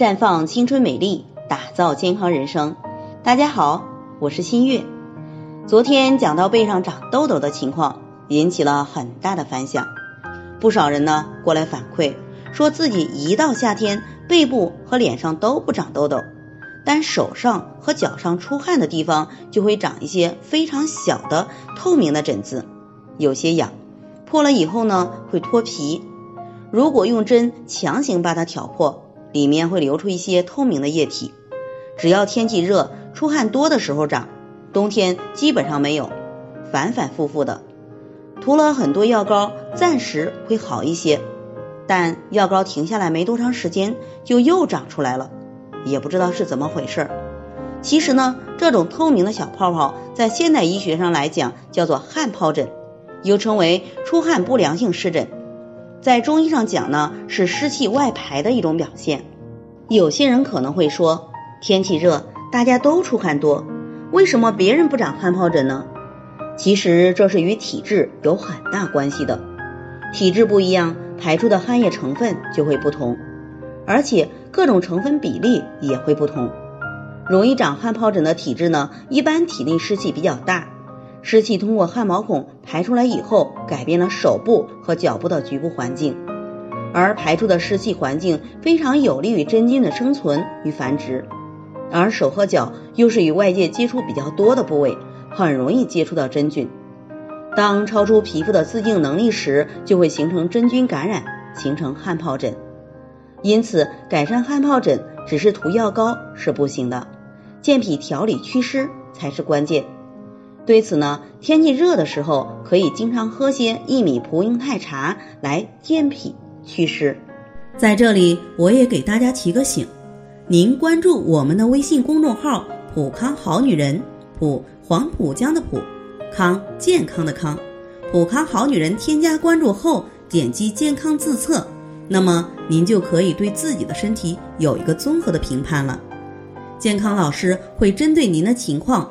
绽放青春美丽，打造健康人生。大家好，我是新月。昨天讲到背上长痘痘的情况，引起了很大的反响。不少人呢过来反馈，说自己一到夏天，背部和脸上都不长痘痘，但手上和脚上出汗的地方就会长一些非常小的透明的疹子，有些痒，破了以后呢会脱皮。如果用针强行把它挑破，里面会流出一些透明的液体，只要天气热、出汗多的时候长，冬天基本上没有，反反复复的。涂了很多药膏，暂时会好一些，但药膏停下来没多长时间，就又长出来了，也不知道是怎么回事。其实呢，这种透明的小泡泡，在现代医学上来讲叫做汗疱疹，又称为出汗不良性湿疹。在中医上讲呢，是湿气外排的一种表现。有些人可能会说，天气热，大家都出汗多，为什么别人不长汗疱疹呢？其实这是与体质有很大关系的。体质不一样，排出的汗液成分就会不同，而且各种成分比例也会不同。容易长汗疱疹的体质呢，一般体内湿气比较大。湿气通过汗毛孔排出来以后，改变了手部和脚部的局部环境，而排出的湿气环境非常有利于真菌的生存与繁殖，而手和脚又是与外界接触比较多的部位，很容易接触到真菌。当超出皮肤的自净能力时，就会形成真菌感染，形成汗疱疹。因此，改善汗疱疹只是涂药膏是不行的，健脾调理祛湿才是关键。对此呢，天气热的时候可以经常喝些薏米蒲英肽茶来健脾祛湿。在这里，我也给大家提个醒：您关注我们的微信公众号“普康好女人”，普黄浦江的浦，康健康的康，普康好女人添加关注后，点击健康自测，那么您就可以对自己的身体有一个综合的评判了。健康老师会针对您的情况。